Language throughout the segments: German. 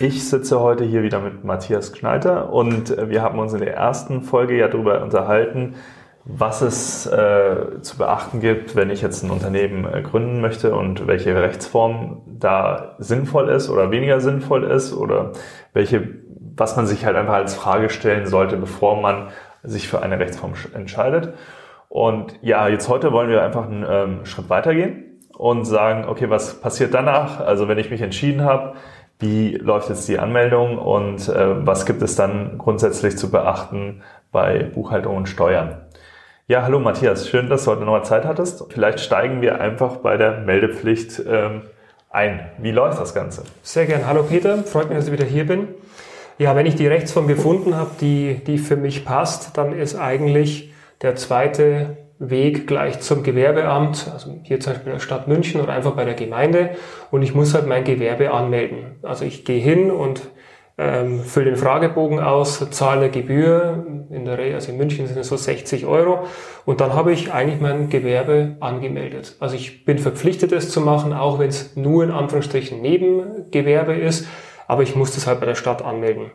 ich sitze heute hier wieder mit Matthias Knalter und äh, wir haben uns in der ersten Folge ja darüber unterhalten, was es äh, zu beachten gibt, wenn ich jetzt ein Unternehmen äh, gründen möchte und welche Rechtsform da sinnvoll ist oder weniger sinnvoll ist oder welche, was man sich halt einfach als Frage stellen sollte, bevor man sich für eine Rechtsform entscheidet. Und ja, jetzt heute wollen wir einfach einen ähm, Schritt weitergehen und sagen, okay, was passiert danach? Also wenn ich mich entschieden habe, wie läuft jetzt die Anmeldung und äh, was gibt es dann grundsätzlich zu beachten bei Buchhaltung und Steuern? Ja, hallo Matthias, schön, dass du heute nochmal Zeit hattest. Vielleicht steigen wir einfach bei der Meldepflicht ähm, ein. Wie läuft das Ganze? Sehr gern. Hallo Peter, freut mich, dass ich wieder hier bin. Ja, wenn ich die Rechtsform gefunden habe, die, die für mich passt, dann ist eigentlich der zweite Weg gleich zum Gewerbeamt, also hier zum Beispiel in der Stadt München oder einfach bei der Gemeinde und ich muss halt mein Gewerbe anmelden. Also ich gehe hin und ähm, fülle den Fragebogen aus, zahle eine Gebühr, in der Re also in München sind es so 60 Euro und dann habe ich eigentlich mein Gewerbe angemeldet. Also ich bin verpflichtet, es zu machen, auch wenn es nur in Anführungsstrichen Nebengewerbe ist, aber ich muss das halt bei der Stadt anmelden.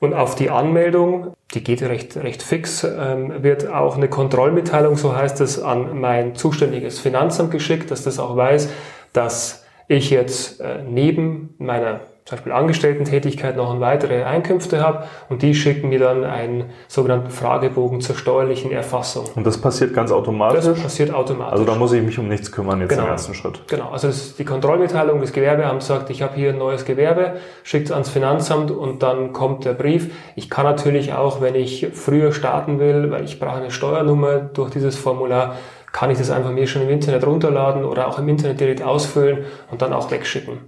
Und auf die Anmeldung, die geht recht, recht fix, ähm, wird auch eine Kontrollmitteilung, so heißt es, an mein zuständiges Finanzamt geschickt, dass das auch weiß, dass ich jetzt äh, neben meiner zum Beispiel Angestellten-Tätigkeit noch weitere Einkünfte habe und die schicken mir dann einen sogenannten Fragebogen zur steuerlichen Erfassung. Und das passiert ganz automatisch? Das passiert automatisch. Also da muss ich mich um nichts kümmern jetzt genau. im ersten Schritt? Genau, also die Kontrollmitteilung des Gewerbeamts sagt, ich habe hier ein neues Gewerbe, schickt es ans Finanzamt und dann kommt der Brief. Ich kann natürlich auch, wenn ich früher starten will, weil ich brauche eine Steuernummer durch dieses Formular, kann ich das einfach mir schon im Internet runterladen oder auch im Internet direkt ausfüllen und dann auch wegschicken.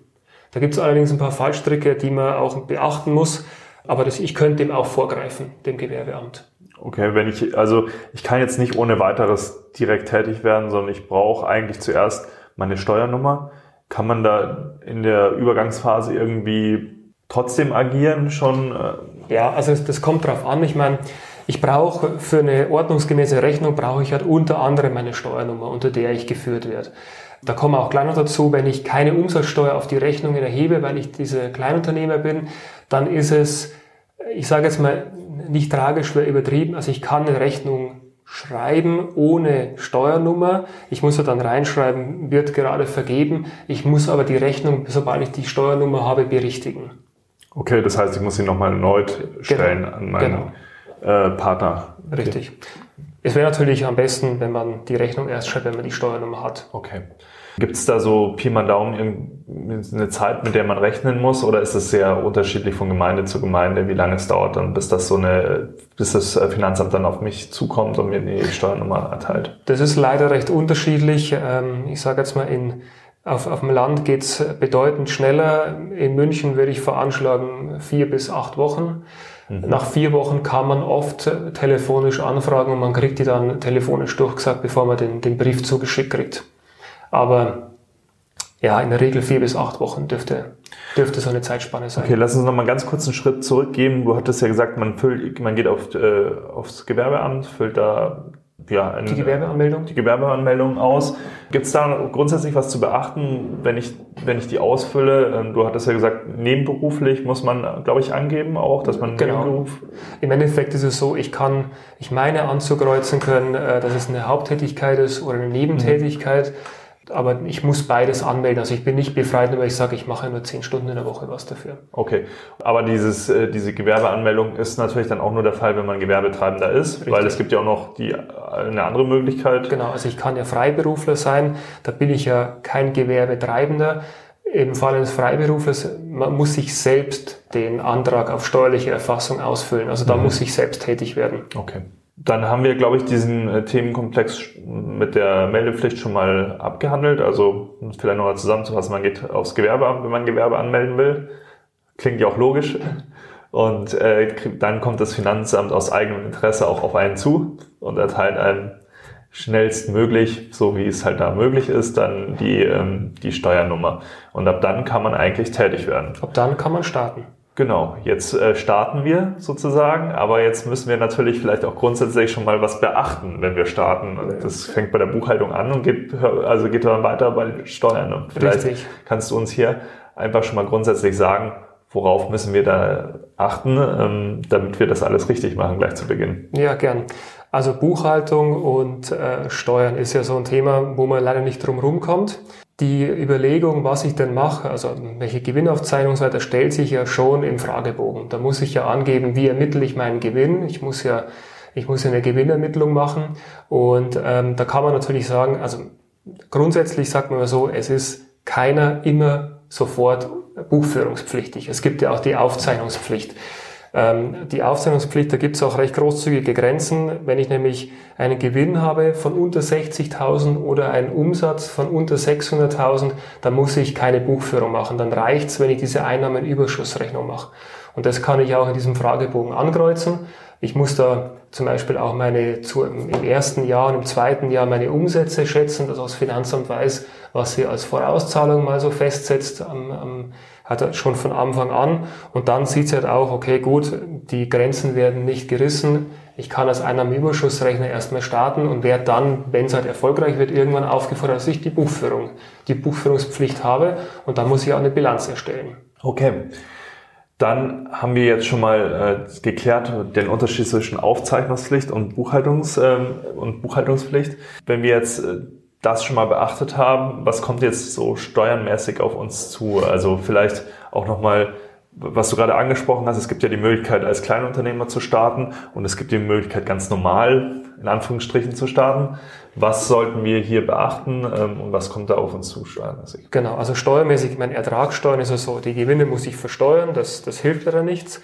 Da gibt es allerdings ein paar Fallstricke, die man auch beachten muss. Aber das, ich könnte dem auch vorgreifen, dem Gewerbeamt. Okay, wenn ich, also ich kann jetzt nicht ohne weiteres direkt tätig werden, sondern ich brauche eigentlich zuerst meine Steuernummer. Kann man da in der Übergangsphase irgendwie trotzdem agieren schon? Äh? Ja, also das, das kommt drauf an. Ich meine, ich brauche für eine ordnungsgemäße Rechnung brauche ich halt unter anderem meine Steuernummer, unter der ich geführt werde. Da kommen wir auch gleich noch dazu, wenn ich keine Umsatzsteuer auf die Rechnungen erhebe, weil ich diese Kleinunternehmer bin, dann ist es, ich sage jetzt mal, nicht tragisch oder übertrieben. Also ich kann eine Rechnung schreiben ohne Steuernummer. Ich muss ja dann reinschreiben, wird gerade vergeben. Ich muss aber die Rechnung, sobald ich die Steuernummer habe, berichtigen. Okay, das heißt, ich muss sie nochmal erneut stellen genau, an meinen genau. äh, Partner. Richtig. Es wäre natürlich am besten, wenn man die Rechnung erst schreibt, wenn man die Steuernummer hat. Okay. Gibt es da so Pi mal Daumen eine Zeit, mit der man rechnen muss, oder ist es sehr unterschiedlich von Gemeinde zu Gemeinde, wie lange es dauert dann, bis das so eine, bis das Finanzamt dann auf mich zukommt und mir die Steuernummer erteilt? Das ist leider recht unterschiedlich. Ähm, ich sage jetzt mal, in, auf, auf dem Land geht's bedeutend schneller. In München würde ich veranschlagen vier bis acht Wochen. Mhm. Nach vier Wochen kann man oft telefonisch anfragen und man kriegt die dann telefonisch durchgesagt, bevor man den, den Brief zugeschickt kriegt. Aber ja, in der Regel vier bis acht Wochen dürfte, dürfte so eine Zeitspanne sein. Okay, lass uns noch mal ganz kurz einen Schritt zurückgehen. Du hattest ja gesagt, man füllt, man geht auf, äh, aufs Gewerbeamt, füllt da ja, ein, die Gewerbeanmeldung? Die Gewerbeanmeldung aus. Gibt es da grundsätzlich was zu beachten, wenn ich, wenn ich die ausfülle? Ähm, du hattest ja gesagt, nebenberuflich muss man, glaube ich, angeben auch, dass man genau. Nebenberuf... Im Endeffekt ist es so, ich kann, ich meine anzukreuzen können, äh, dass es eine Haupttätigkeit ist oder eine Nebentätigkeit. Mhm aber ich muss beides anmelden. Also ich bin nicht befreit, nur weil ich sage, ich mache nur zehn Stunden in der Woche was dafür. Okay, aber dieses, äh, diese Gewerbeanmeldung ist natürlich dann auch nur der Fall, wenn man Gewerbetreibender ist, Richtig. weil es gibt ja auch noch die, eine andere Möglichkeit. Genau, also ich kann ja Freiberufler sein, da bin ich ja kein Gewerbetreibender. Im Fall eines Freiberuflers, man muss sich selbst den Antrag auf steuerliche Erfassung ausfüllen. Also da mhm. muss ich selbst tätig werden. Okay. Dann haben wir, glaube ich, diesen äh, Themenkomplex mit der Meldepflicht schon mal abgehandelt. Also vielleicht noch mal zusammenzufassen, man geht aufs Gewerbeamt, wenn man Gewerbe anmelden will. Klingt ja auch logisch. Und äh, dann kommt das Finanzamt aus eigenem Interesse auch auf einen zu und erteilt einem schnellstmöglich, so wie es halt da möglich ist, dann die, ähm, die Steuernummer. Und ab dann kann man eigentlich tätig werden. Ab dann kann man starten. Genau, jetzt äh, starten wir sozusagen, aber jetzt müssen wir natürlich vielleicht auch grundsätzlich schon mal was beachten, wenn wir starten. Und das fängt bei der Buchhaltung an und geht, also geht dann weiter bei den Steuern. Und vielleicht Richtig. kannst du uns hier einfach schon mal grundsätzlich sagen, worauf müssen wir da achten, ähm, damit wir das alles richtig machen gleich zu Beginn? Ja, gern. Also Buchhaltung und äh, Steuern ist ja so ein Thema, wo man leider nicht drum rumkommt. Die Überlegung, was ich denn mache, also welche Gewinnaufzeichnung so weiter, stellt sich ja schon im Fragebogen. Da muss ich ja angeben, wie ermittle ich meinen Gewinn. Ich muss ja, ich muss ja eine Gewinnermittlung machen. Und ähm, da kann man natürlich sagen, also grundsätzlich sagt man so, es ist keiner immer sofort buchführungspflichtig. Es gibt ja auch die Aufzeichnungspflicht. Ähm, die Aufzeichnungspflicht, da gibt es auch recht großzügige Grenzen. Wenn ich nämlich einen Gewinn habe von unter 60.000 oder einen Umsatz von unter 600.000, dann muss ich keine Buchführung machen. Dann reicht's, wenn ich diese Einnahmenüberschussrechnung mache. Und das kann ich auch in diesem Fragebogen ankreuzen. Ich muss da zum Beispiel auch meine zu, im ersten Jahr und im zweiten Jahr meine Umsätze schätzen, dass das Finanzamt weiß, was sie als Vorauszahlung mal so festsetzt, am, am, hat er schon von Anfang an. Und dann sieht sie halt auch, okay, gut, die Grenzen werden nicht gerissen. Ich kann als Einnahmenüberschussrechner erstmal starten und werde dann, wenn es halt erfolgreich wird, irgendwann aufgefordert, dass ich die Buchführung, die Buchführungspflicht habe und dann muss ich auch eine Bilanz erstellen. Okay. Dann haben wir jetzt schon mal äh, geklärt den Unterschied zwischen Aufzeichnungspflicht und, Buchhaltungs, ähm, und Buchhaltungspflicht. Wenn wir jetzt äh, das schon mal beachtet haben, was kommt jetzt so steuernmäßig auf uns zu? Also vielleicht auch nochmal was du gerade angesprochen hast, es gibt ja die Möglichkeit, als Kleinunternehmer zu starten und es gibt die Möglichkeit, ganz normal in Anführungsstrichen zu starten. Was sollten wir hier beachten ähm, und was kommt da auf uns zu steuermäßig? Genau, also steuermäßig, mein Ertragssteuern ist ja so, die Gewinne muss ich versteuern, das, das hilft ja nichts.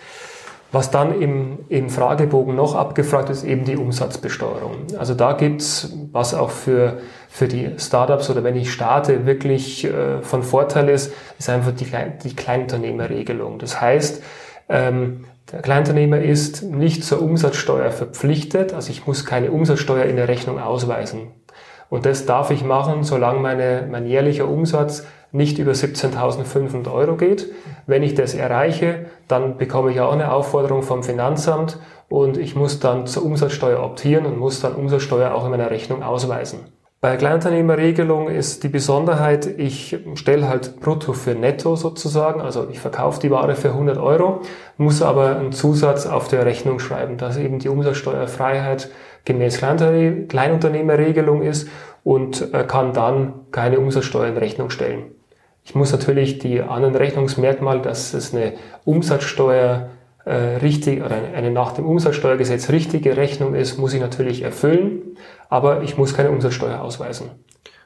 Was dann im, im Fragebogen noch abgefragt ist, eben die Umsatzbesteuerung. Also da gibt's was auch für, für die Startups oder wenn ich starte, wirklich äh, von Vorteil ist, ist einfach die, Klein, die Kleinunternehmerregelung. Das heißt, ähm, der Kleinunternehmer ist nicht zur Umsatzsteuer verpflichtet, also ich muss keine Umsatzsteuer in der Rechnung ausweisen. Und das darf ich machen, solange meine, mein jährlicher Umsatz nicht über 17.500 Euro geht. Wenn ich das erreiche, dann bekomme ich auch eine Aufforderung vom Finanzamt und ich muss dann zur Umsatzsteuer optieren und muss dann Umsatzsteuer auch in meiner Rechnung ausweisen. Bei Kleinunternehmerregelung ist die Besonderheit, ich stelle halt brutto für netto sozusagen, also ich verkaufe die Ware für 100 Euro, muss aber einen Zusatz auf der Rechnung schreiben, dass eben die Umsatzsteuerfreiheit gemäß Kleinunternehmerregelung ist und kann dann keine Umsatzsteuer in Rechnung stellen. Ich muss natürlich die anderen Rechnungsmerkmale, dass es eine Umsatzsteuer äh, richtig oder eine, nach dem Umsatzsteuergesetz richtige Rechnung ist, muss ich natürlich erfüllen, aber ich muss keine Umsatzsteuer ausweisen.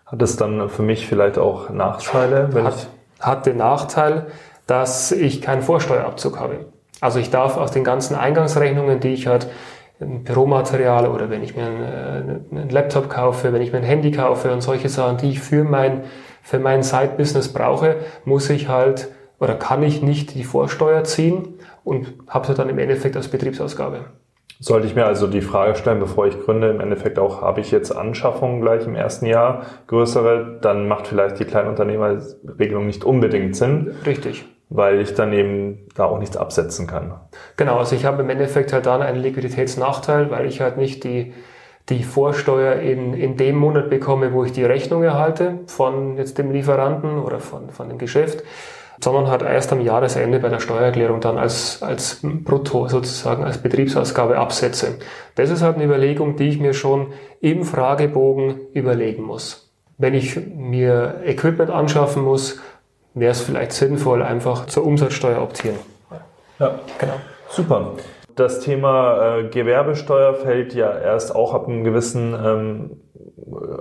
Hat es dann für mich vielleicht auch Nachteile? Wenn hat, ich hat den Nachteil, dass ich keinen Vorsteuerabzug habe. Also ich darf aus den ganzen Eingangsrechnungen, die ich halt Büromaterial oder wenn ich mir einen, einen Laptop kaufe, wenn ich mir ein Handy kaufe und solche Sachen, die ich für mein für mein Side-Business brauche, muss ich halt oder kann ich nicht die Vorsteuer ziehen und habe sie dann im Endeffekt als Betriebsausgabe. Sollte ich mir also die Frage stellen, bevor ich gründe, im Endeffekt auch, habe ich jetzt Anschaffungen gleich im ersten Jahr, größere, dann macht vielleicht die Kleinunternehmerregelung nicht unbedingt Sinn. Richtig. Weil ich dann eben da auch nichts absetzen kann. Genau, also ich habe im Endeffekt halt dann einen Liquiditätsnachteil, weil ich halt nicht die die Vorsteuer in, in dem Monat bekomme, wo ich die Rechnung erhalte von jetzt dem Lieferanten oder von, von dem Geschäft, sondern halt erst am Jahresende bei der Steuererklärung dann als, als Brutto sozusagen als Betriebsausgabe absetze. Das ist halt eine Überlegung, die ich mir schon im Fragebogen überlegen muss. Wenn ich mir Equipment anschaffen muss, wäre es vielleicht sinnvoll, einfach zur Umsatzsteuer optieren. Ja, genau. Super. Das Thema äh, Gewerbesteuer fällt ja erst auch ab, einem gewissen, ähm,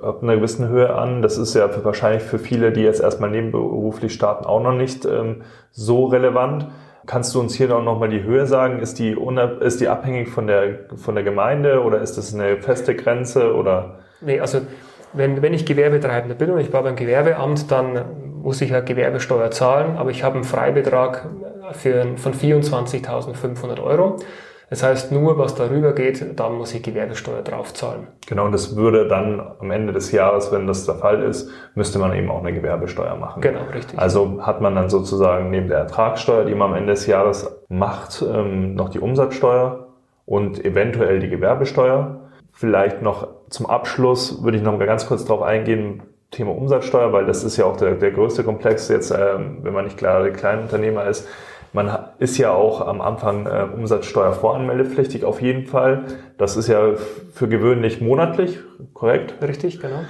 ab einer gewissen Höhe an. Das ist ja für, wahrscheinlich für viele, die jetzt erstmal nebenberuflich starten, auch noch nicht ähm, so relevant. Kannst du uns hier noch mal die Höhe sagen? Ist die, ist die abhängig von der, von der Gemeinde oder ist das eine feste Grenze oder? Nee, also wenn, wenn ich Gewerbetreibender bin und ich war beim Gewerbeamt, dann muss ich ja Gewerbesteuer zahlen, aber ich habe einen Freibetrag für, von 24.500 Euro. Das heißt, nur was darüber geht, dann muss ich Gewerbesteuer draufzahlen. Genau, und das würde dann am Ende des Jahres, wenn das der Fall ist, müsste man eben auch eine Gewerbesteuer machen. Genau, richtig. Also hat man dann sozusagen neben der Ertragssteuer, die man am Ende des Jahres macht, ähm, noch die Umsatzsteuer und eventuell die Gewerbesteuer. Vielleicht noch zum Abschluss würde ich noch mal ganz kurz darauf eingehen, Thema Umsatzsteuer, weil das ist ja auch der, der größte Komplex jetzt, ähm, wenn man nicht gerade Kleinunternehmer ist. Man ist ja auch am Anfang äh, Umsatzsteuervoranmeldepflichtig auf jeden Fall. Das ist ja für gewöhnlich monatlich, korrekt? Richtig, genau.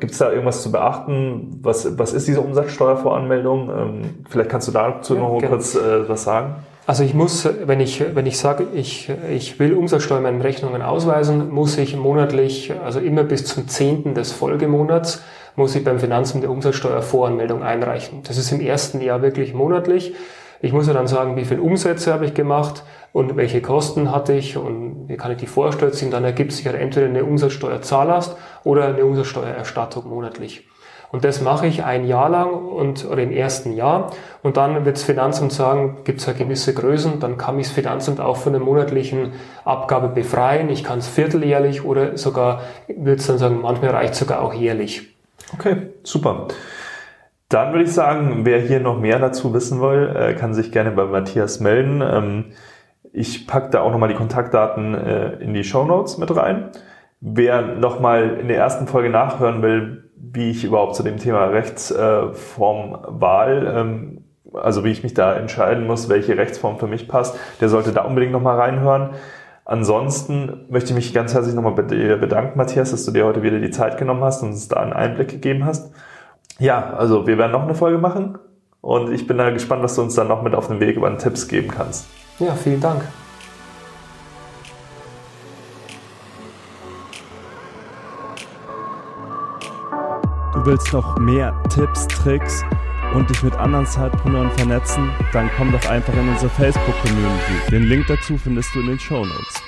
Gibt es da irgendwas zu beachten? Was, was ist diese Umsatzsteuervoranmeldung? Ähm, vielleicht kannst du dazu ja, noch gerne. kurz äh, was sagen. Also ich muss, wenn ich, wenn ich sage, ich, ich will Umsatzsteuer in meinen Rechnungen ausweisen, muss ich monatlich, also immer bis zum 10. des Folgemonats, muss ich beim Finanzamt der Umsatzsteuervoranmeldung einreichen. Das ist im ersten Jahr wirklich monatlich. Ich muss ja dann sagen, wie viel Umsätze habe ich gemacht und welche Kosten hatte ich und wie kann ich die Vorsteuer ziehen. Dann ergibt sich ja entweder eine Umsatzsteuerzahllast oder eine Umsatzsteuererstattung monatlich. Und das mache ich ein Jahr lang und, oder im ersten Jahr. Und dann wird das Finanzamt sagen, gibt es ja gewisse Größen, dann kann mich das Finanzamt auch von der monatlichen Abgabe befreien. Ich kann es vierteljährlich oder sogar, wird es dann sagen, manchmal reicht sogar auch jährlich. Okay, super. Dann würde ich sagen, wer hier noch mehr dazu wissen will, äh, kann sich gerne bei Matthias melden. Ähm, ich packe da auch nochmal die Kontaktdaten äh, in die Show Notes mit rein. Wer nochmal in der ersten Folge nachhören will, wie ich überhaupt zu dem Thema Rechtsformwahl, ähm, also wie ich mich da entscheiden muss, welche Rechtsform für mich passt, der sollte da unbedingt nochmal reinhören. Ansonsten möchte ich mich ganz herzlich nochmal bei dir bedanken, Matthias, dass du dir heute wieder die Zeit genommen hast und uns da einen Einblick gegeben hast. Ja, also wir werden noch eine Folge machen und ich bin da gespannt, was du uns dann noch mit auf den Weg über Tipps geben kannst. Ja, vielen Dank. Du willst noch mehr Tipps, Tricks und dich mit anderen Zeitpreneuren vernetzen? Dann komm doch einfach in unsere Facebook-Community. Den Link dazu findest du in den Show Notes.